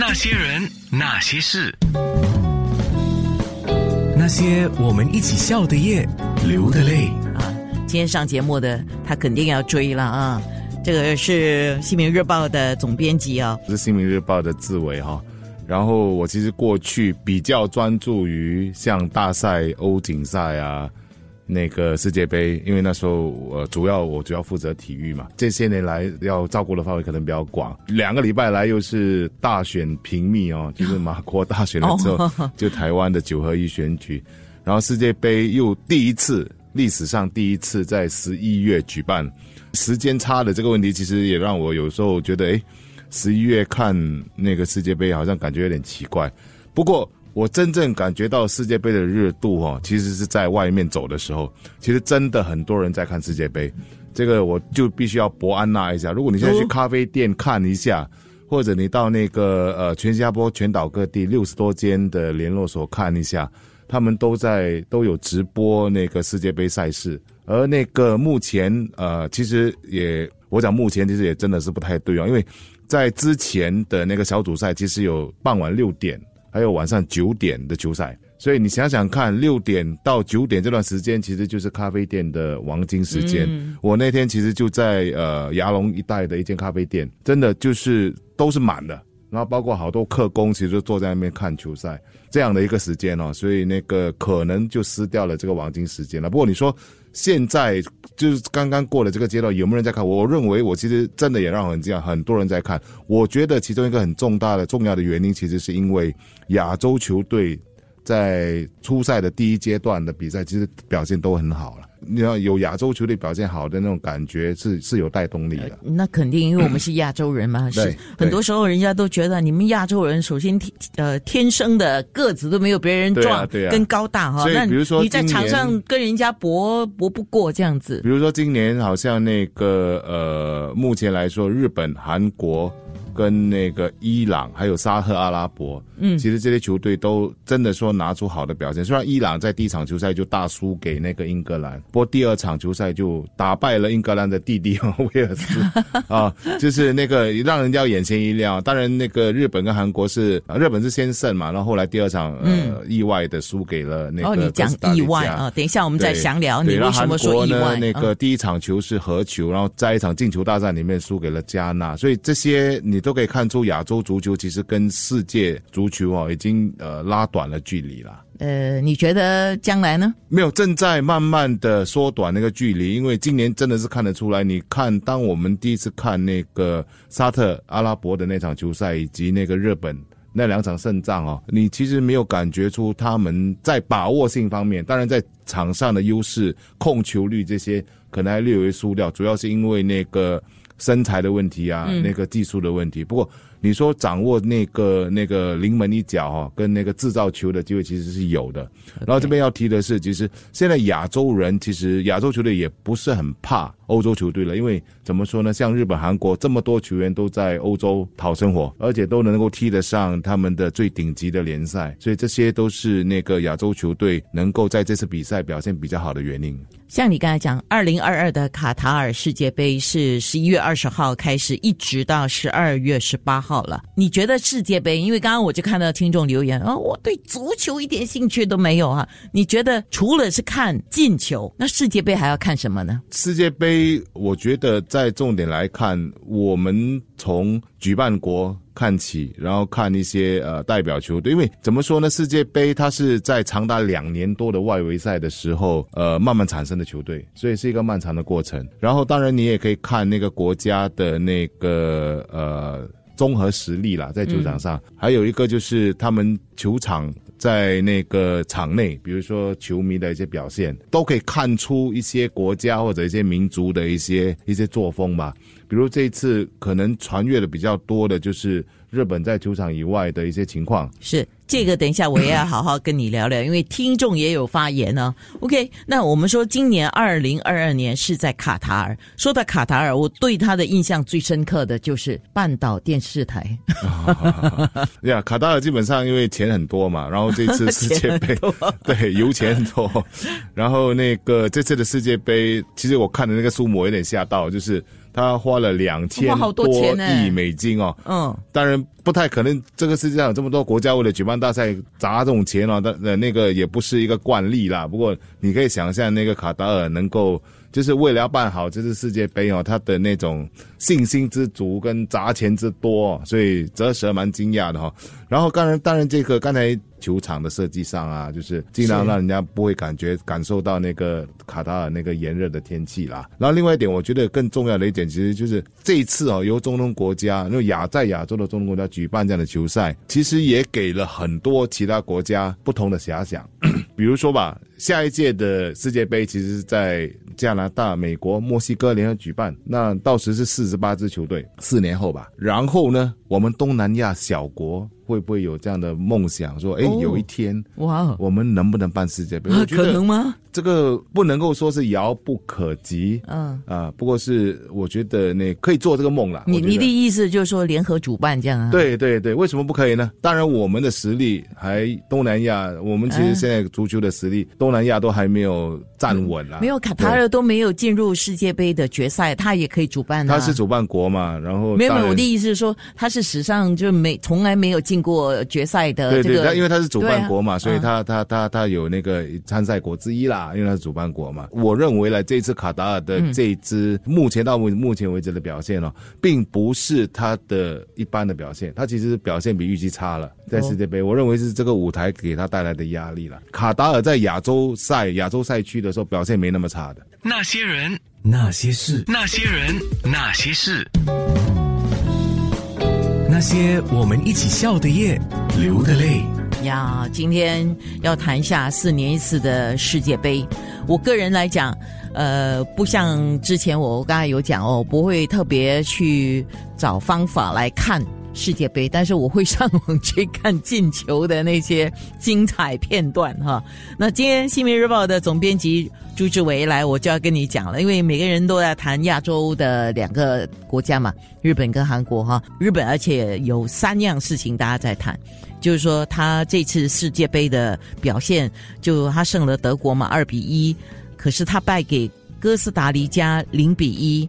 那些人，那些事，那些我们一起笑的夜，流的泪。啊，今天上节目的他肯定要追了啊！这个是《新民日报》的总编辑啊，是《新民日报》的志伟哈。然后我其实过去比较专注于像大赛、欧锦赛啊。那个世界杯，因为那时候我主要我主要负责体育嘛，这些年来要照顾的范围可能比较广。两个礼拜来又是大选平密哦，就是马国大选了之后，就台湾的九合一选举，然后世界杯又第一次历史上第一次在十一月举办，时间差的这个问题，其实也让我有时候觉得，哎，十一月看那个世界杯好像感觉有点奇怪，不过。我真正感觉到世界杯的热度哦，其实是在外面走的时候，其实真的很多人在看世界杯。这个我就必须要博安娜一下。如果你现在去咖啡店看一下，或者你到那个呃全新加坡全岛各地六十多间的联络所看一下，他们都在都有直播那个世界杯赛事。而那个目前呃，其实也我讲目前其实也真的是不太对啊，因为在之前的那个小组赛，其实有傍晚六点。还有晚上九点的球赛，所以你想想看，六点到九点这段时间其实就是咖啡店的黄金时间。我那天其实就在呃牙龙一带的一间咖啡店，真的就是都是满的，然后包括好多客工其实坐在那边看球赛这样的一个时间哦，所以那个可能就失掉了这个黄金时间了。不过你说。现在就是刚刚过了这个阶段，有没有人在看？我认为我其实真的也让很这样，很多人在看。我觉得其中一个很重大的、重要的原因，其实是因为亚洲球队在初赛的第一阶段的比赛，其实表现都很好了。你要有亚洲球队表现好的那种感觉，是是有带动力的。那肯定，因为我们是亚洲人嘛，是很多时候人家都觉得你们亚洲人首先天呃天生的个子都没有别人壮，对跟高大哈。那比如说你在场上跟人家搏搏不过这样子。比如说今年好像那个呃，目前来说，日本、韩国。跟那个伊朗还有沙特阿拉伯，嗯，其实这些球队都真的说拿出好的表现。虽然伊朗在第一场球赛就大输给那个英格兰，不过第二场球赛就打败了英格兰的弟弟 威尔斯 啊，就是那个让人家眼前一亮。当然，那个日本跟韩国是日本是先胜嘛，然后后来第二场呃意外的输给了那个。哦，你讲意外啊？等一下我们再详聊。你为什么说意外？那个第一场球是和球，然后在一场进球大战里面输给了加纳，所以这些你都。都可以看出，亚洲足球其实跟世界足球啊，已经呃拉短了距离了。呃，你觉得将来呢？没有，正在慢慢的缩短那个距离。因为今年真的是看得出来，你看，当我们第一次看那个沙特阿拉伯的那场球赛，以及那个日本那两场胜仗啊，你其实没有感觉出他们在把握性方面，当然在场上的优势、控球率这些可能还略微输掉，主要是因为那个。身材的问题啊，那个技术的问题。不过你说掌握那个那个临门一脚哈，跟那个制造球的机会其实是有的。然后这边要提的是，其实现在亚洲人其实亚洲球队也不是很怕欧洲球队了，因为怎么说呢？像日本、韩国这么多球员都在欧洲讨生活，而且都能够踢得上他们的最顶级的联赛，所以这些都是那个亚洲球队能够在这次比赛表现比较好的原因。像你刚才讲，二零二二的卡塔尔世界杯是十一月二十号开始，一直到十二月十八号了。你觉得世界杯？因为刚刚我就看到听众留言啊，我对足球一点兴趣都没有啊。你觉得除了是看进球，那世界杯还要看什么呢？世界杯，我觉得在重点来看，我们从举办国。看起，然后看一些呃代表球队，因为怎么说呢？世界杯它是在长达两年多的外围赛的时候，呃，慢慢产生的球队，所以是一个漫长的过程。然后当然你也可以看那个国家的那个呃综合实力啦，在球场上，还有一个就是他们球场在那个场内，比如说球迷的一些表现，都可以看出一些国家或者一些民族的一些一些作风吧。比如这一次可能传阅的比较多的就是日本在球场以外的一些情况。是这个，等一下我也要好好跟你聊聊，因为听众也有发言呢。OK，那我们说今年二零二二年是在卡塔尔。说到卡塔尔，我对他的印象最深刻的就是半岛电视台。对 呀，卡塔尔基本上因为钱很多嘛，然后这次世界杯 对油钱很多，然后那个这次的世界杯，其实我看的那个数目有点吓到，就是。他花了两千多亿美金哦，嗯，当然。不太可能，这个世界上有这么多国家为了举办大赛砸这种钱哦，但呃那个也不是一个惯例啦。不过你可以想象，那个卡达尔能够。就是为了要办好这次世界杯哦，他的那种信心之足跟砸钱之多，所以泽蛇蛮惊讶的哈。然后当然，当然这个刚才球场的设计上啊，就是尽量让人家不会感觉感受到那个卡塔尔那个炎热的天气啦。然后另外一点，我觉得更重要的一点，其实就是这一次哦，由中东国家，因为亚在亚洲的中东国家举办这样的球赛，其实也给了很多其他国家不同的遐想。比如说吧，下一届的世界杯其实是在加拿大、美国、墨西哥联合举办，那到时是四十八支球队，四年后吧。然后呢，我们东南亚小国。会不会有这样的梦想？说，哎，有一天，哇，我们能不能办世界杯？可能吗？这个不能够说是遥不可及，嗯啊，不过是我觉得那可以做这个梦了。你你的意思就是说联合主办这样啊？对对对，为什么不可以呢？当然，我们的实力还东南亚，我们其实现在足球的实力，东南亚都还没有站稳啊。没有卡塔尔都没有进入世界杯的决赛，他也可以主办。他是主办国嘛？然后没有，我的意思是说，他是史上就没从来没有进过决赛的。对对，他因为他是主办国嘛，所以他他他他有那个参赛国之一啦，因为他是主办国。嘛，我认为呢，这次卡达尔的这支目前到目目前为止的表现哦，并不是他的一般的表现，他其实表现比预期差了，在世界杯，我认为是这个舞台给他带来的压力了。卡达尔在亚洲赛亚洲赛区的时候表现没那么差的。那些人，那些事，那些人，那些事，那些我们一起笑的夜，流的泪。呀，今天要谈一下四年一次的世界杯。我个人来讲，呃，不像之前我刚才有讲哦，不会特别去找方法来看世界杯，但是我会上网去看进球的那些精彩片段哈。那今天《新民日报》的总编辑朱志伟来，我就要跟你讲了，因为每个人都在谈亚洲的两个国家嘛，日本跟韩国哈。日本而且有三样事情大家在谈。就是说，他这次世界杯的表现，就他胜了德国嘛，二比一。可是他败给哥斯达黎加零比一。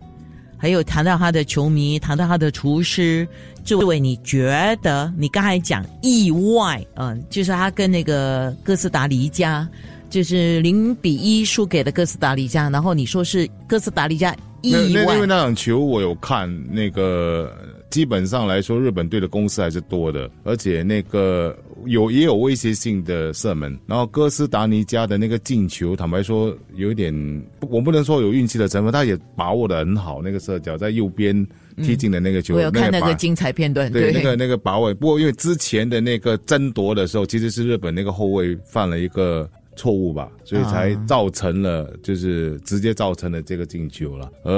还有谈到他的球迷，谈到他的厨师，这位你觉得？你刚才讲意外，嗯，就是他跟那个哥斯达黎加，就是零比一输给了哥斯达黎加，然后你说是哥斯达黎加意外？因为那场球我有看那个。基本上来说，日本队的攻势还是多的，而且那个有也有威胁性的射门。然后哥斯达尼加的那个进球，坦白说有一点，我不能说有运气的成分，他也把握的很好。那个射角在右边踢进的那个球，我有看那个精彩片段。对，那个那个把握。不过因为之前的那个争夺的时候，其实是日本那个后卫犯了一个。错误吧，所以才造成了，就是直接造成了这个进球了。而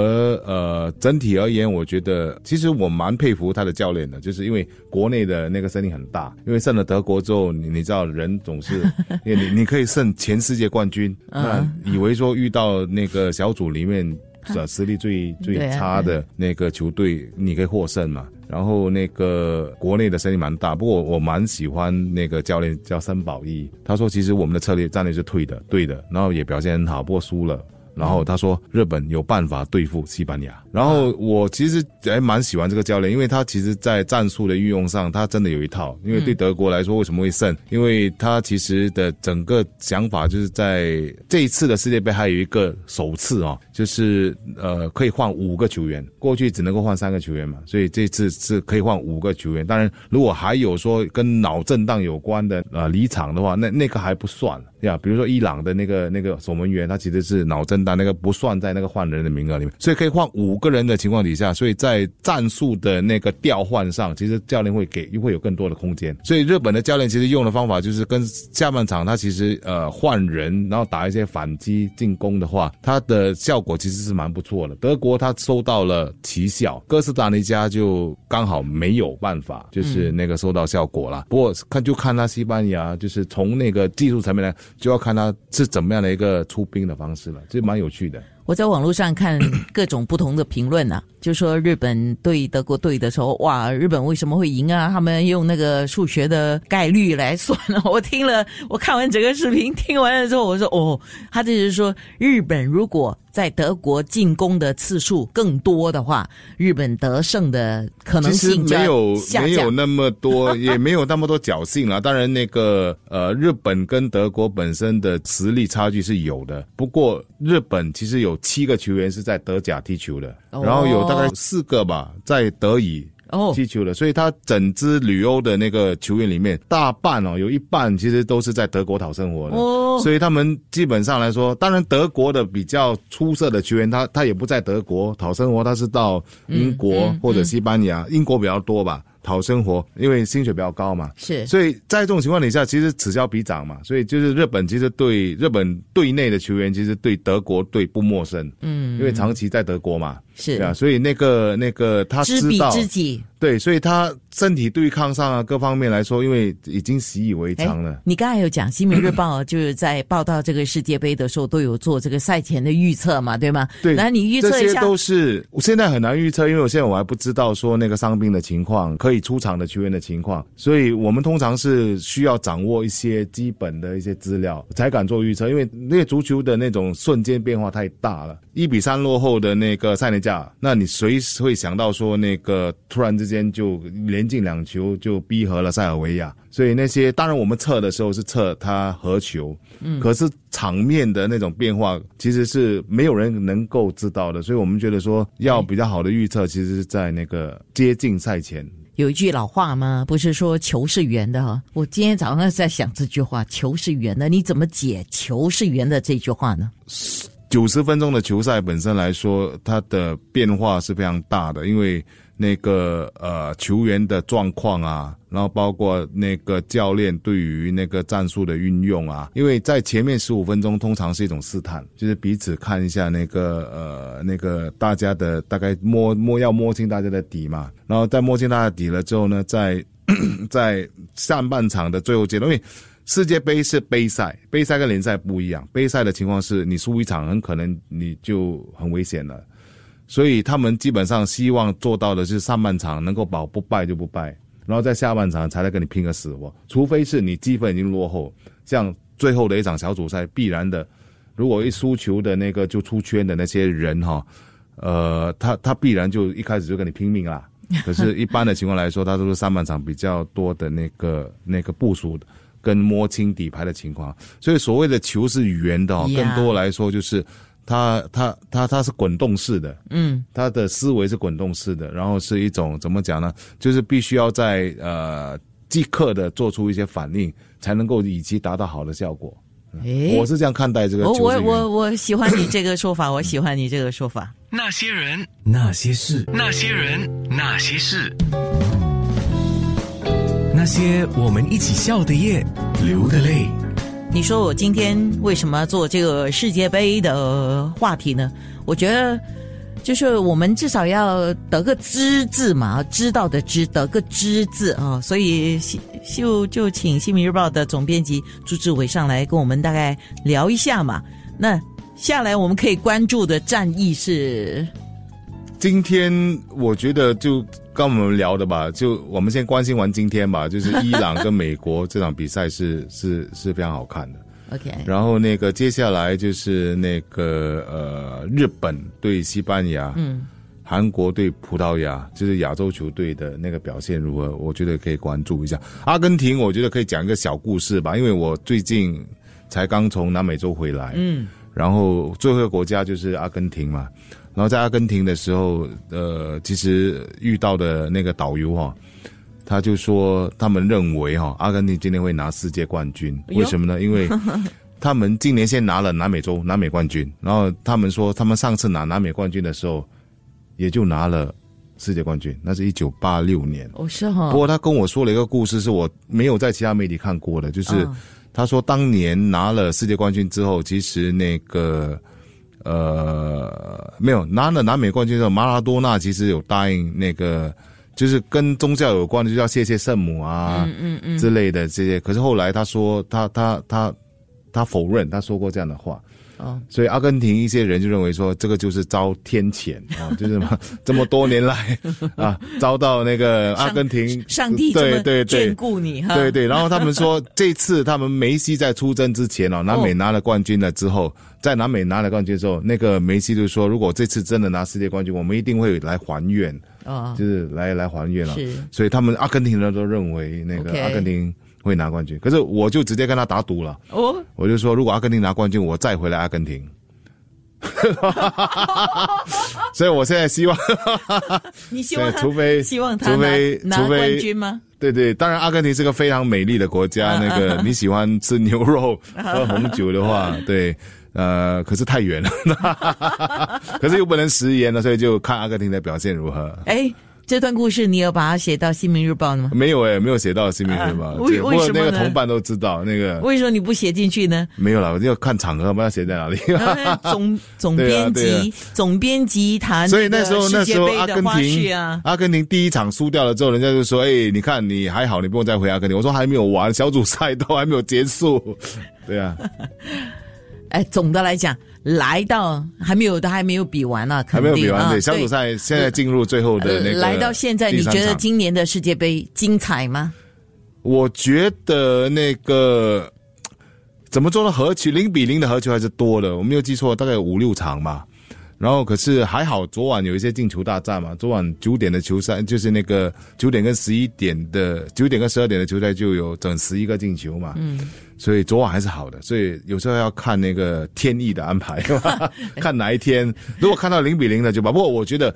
呃，整体而言，我觉得其实我蛮佩服他的教练的，就是因为国内的那个声音很大，因为胜了德国之后，你你知道人总是，你你可以胜全世界冠军，那以为说遇到那个小组里面 实力最最差的那个球队，你可以获胜嘛。然后那个国内的声音蛮大，不过我蛮喜欢那个教练叫森宝一，他说其实我们的策略战略是退的，对的，然后也表现很好，不过输了。然后他说日本有办法对付西班牙。然后我其实还蛮喜欢这个教练，因为他其实在战术的运用上，他真的有一套。因为对德国来说，为什么会胜？因为他其实的整个想法就是在这一次的世界杯还有一个首次啊，就是呃可以换五个球员，过去只能够换三个球员嘛，所以这次是可以换五个球员。当然，如果还有说跟脑震荡有关的呃离场的话，那那个还不算。呀，比如说伊朗的那个那个守门员，他其实是脑震荡，那个不算在那个换人的名额里面，所以可以换五个人的情况底下，所以在战术的那个调换上，其实教练会给会有更多的空间。所以日本的教练其实用的方法就是跟下半场他其实呃换人，然后打一些反击进攻的话，他的效果其实是蛮不错的。德国他收到了奇效，哥斯达黎加就刚好没有办法，就是那个收到效果了。不过看就看他西班牙，就是从那个技术层面来。就要看他是怎么样的一个出兵的方式了，这蛮有趣的。我在网络上看 各种不同的评论啊，就说日本对德国队的时候，哇，日本为什么会赢啊？他们用那个数学的概率来算了。我听了，我看完整个视频，听完了之后，我说哦，他就是说日本如果在德国进攻的次数更多的话，日本得胜的可能性没有。没有那么多，也没有那么多侥幸啊。当然，那个呃，日本跟德国本身的实力差距是有的。不过，日本其实有七个球员是在德甲踢球的，哦。然后有大概四个吧在德乙。哦，踢球的，所以他整支旅欧的那个球员里面，大半哦，有一半其实都是在德国讨生活的。哦。所以他们基本上来说，当然德国的比较出色的球员，他他也不在德国讨生活，他是到英国或者西班牙，英国比较多吧，讨生活，因为薪水比较高嘛。是所以在这种情况底下，其实此消彼长嘛。所以就是日本其实对日本队内的球员，其实对德国队不陌生，嗯，因为长期在德国嘛，是对啊，所以那个那个他知道，知己。对，所以他身体对抗上啊各方面来说，因为已经习以为常了。你刚才有讲《新民日报》就是在报道这个世界杯的时候都有做这个赛前的预测嘛，对吗？对，那你预测一下，都是我现在很难预测，因为我现在我还不知道说那个伤病的情况，可以出场的球员的情况，所以我们通常是需要掌握一些基本的一些资料才敢做预测，因为那个足球的那种瞬间变化太大了。一比三落后的那个塞内加尔，那你谁会想到说那个突然之间就连进两球就逼和了塞尔维亚？所以那些当然我们测的时候是测他和球，嗯，可是场面的那种变化其实是没有人能够知道的，所以我们觉得说要比较好的预测，其实是在那个接近赛前。有一句老话吗？不是说球是圆的哈。我今天早上在想这句话，球是圆的，你怎么解球是圆的这句话呢？九十分钟的球赛本身来说，它的变化是非常大的，因为那个呃球员的状况啊，然后包括那个教练对于那个战术的运用啊，因为在前面十五分钟通常是一种试探，就是彼此看一下那个呃那个大家的大概摸摸要摸清大家的底嘛，然后在摸清大家底了之后呢，在 在上半场的最后阶段，因为世界杯是杯赛，杯赛跟联赛不一样。杯赛的情况是你输一场，很可能你就很危险了。所以他们基本上希望做到的是上半场能够保不败就不败，然后在下半场才来跟你拼个死活。除非是你积分已经落后，像最后的一场小组赛，必然的，如果一输球的那个就出圈的那些人哈，呃，他他必然就一开始就跟你拼命啦。可是，一般的情况来说，他都是上半场比较多的那个那个部署跟摸清底牌的情况，所以所谓的球是圆的哦，更多来说就是它它它它是滚动式的，嗯，它的思维是滚动式的，然后是一种怎么讲呢？就是必须要在呃即刻的做出一些反应，才能够以及达到好的效果。诶，我是这样看待这个我我我我喜欢你这个说法，我喜欢你这个说法。那些人，那些事，那些人，那些事，那些我们一起笑的夜，流的泪。你说我今天为什么做这个世界杯的话题呢？我觉得就是我们至少要得个知字嘛，知道的知，得个知字啊、所以就就请《新民日报》的总编辑朱志伟上来跟我们大概聊一下嘛。那下来我们可以关注的战役是今天我觉得就跟我们聊的吧，就我们先关心完今天吧，就是伊朗跟美国这场比赛是 是是非常好看的。OK，然后那个接下来就是那个呃日本对西班牙，嗯，韩国对葡萄牙，就是亚洲球队的那个表现如何？我觉得可以关注一下。阿根廷，我觉得可以讲一个小故事吧，因为我最近才刚从南美洲回来，嗯，然后最后一个国家就是阿根廷嘛。然后在阿根廷的时候，呃，其实遇到的那个导游哈、他就说他们认为哈、阿根廷今年会拿世界冠军，为什么呢？因为 他们今年先拿了南美洲南美冠军，然后他们说他们上次拿南美冠军的时候，也就拿了世界冠军，那是一九八六年。我是哈不，过他跟我说了一个故事，是我没有在其他媒体看过的，就是嗯他说当年拿了世界冠军之后，其实那个呃没有拿了南美冠军之后，马拉多纳其实有答应那个。就是跟宗教有关的，就要谢谢圣母啊，嗯嗯嗯，之类的这些。可是后来他说他他他他否认，他说过这样的话。哦，所以阿根廷一些人就认为说，这个就是遭天谴啊，就是嘛这么多年来啊，遭到那个阿根廷上帝对对对。眷顾你哈，对对，然后他们说，这次他们梅西在出征之前哦，南美拿了冠军了之后，在南美拿了冠军之后，那个梅西就说，如果这次真的拿世界冠军，我们一定会来还愿，啊，就是来来还愿了。是。所以他们阿根廷人都认为那个阿根廷会拿冠军，可是我就直接跟他打赌了，哦，我就说，如果阿根廷拿冠军，我再回来阿根廷。所以我现在希望，你希望除非希望他除非拿拿除非冠军吗？对对，当然阿根廷是个非常美丽的国家。那个你喜欢吃牛肉、喝红酒的话，对，呃，可是太远了，可是又不能食言了，所以就看阿根廷的表现如何。哎，这段故事你有把它写到《新民日报》了吗？没有哎，没有写到新民日报，啊为对不过为什么那个同伴都知道，那个为什么你不写进去呢？没有了，我就要看场合，不知道写在哪里。呃总 总编辑对总编辑谈所以那时候那时候阿根廷啊，阿根廷第一场输掉了之后，人家就说：“哎，你看你还好，你不用再回阿根廷。”我说：“还没有完，小组赛都还没有结束。”对啊，哎，总的来讲，来到还没有都还没有比完呢，还没有比完。对，小组赛现在进入最后的那个、呃来到现在，你觉得今年的世界杯精彩吗？我觉得那个怎么做呢？和球零比零的和球还是多的，我没有记错，大概有五六场吧。然后可是还好，昨晚有一些进球大战嘛。昨晚九点的球赛，就是那个九点跟十一点的九点跟十二点的球赛就有整十一个进球嘛。嗯，所以昨晚还是好的。所以有时候要看那个天意的安排，看哪一天。如果看到零比零的就把。不过我觉得，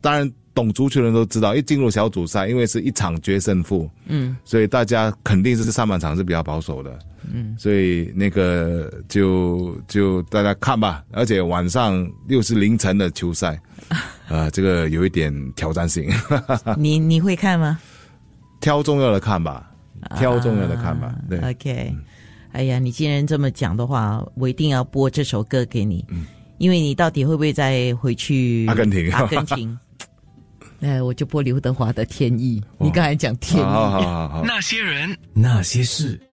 当然懂足球的人都知道，一进入小组赛，因为是一场决胜负，嗯，所以大家肯定是上半场是比较保守的，嗯，所以那个就就大家看吧，而且晚上又是凌晨的球赛，呃，这个有一点挑战性，你你会看吗？挑重要的看吧，挑重要的看吧，对，OK，哎呀，你既然这么讲的话，我一定要播这首歌给你，因为你到底会不会再回去嗯阿根廷阿根廷，哎，我就播刘德华的《天意》。你刚才讲天意，好好好好好。那些人，那些事。